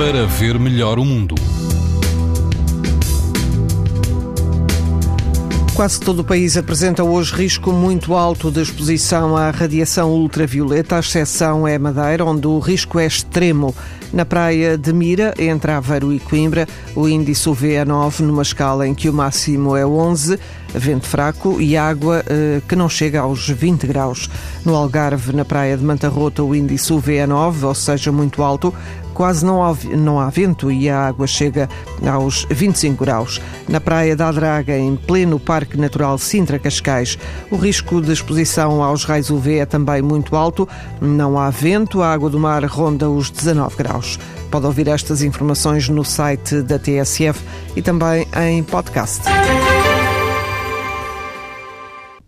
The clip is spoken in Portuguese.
para ver melhor o mundo. Quase todo o país apresenta hoje risco muito alto de exposição à radiação ultravioleta. A exceção é Madeira, onde o risco é extremo. Na praia de Mira, entre Aveiro e Coimbra, o índice UV é 9, numa escala em que o máximo é 11, vento fraco e água eh, que não chega aos 20 graus. No Algarve, na praia de Manta Rota, o índice UV é 9, ou seja, muito alto. Quase não há, não há vento e a água chega aos 25 graus. Na praia da Adraga, em pleno Parque Natural Sintra-Cascais, o risco de exposição aos raios UV é também muito alto. Não há vento, a água do mar ronda os 19 graus. Pode ouvir estas informações no site da TSF e também em podcast.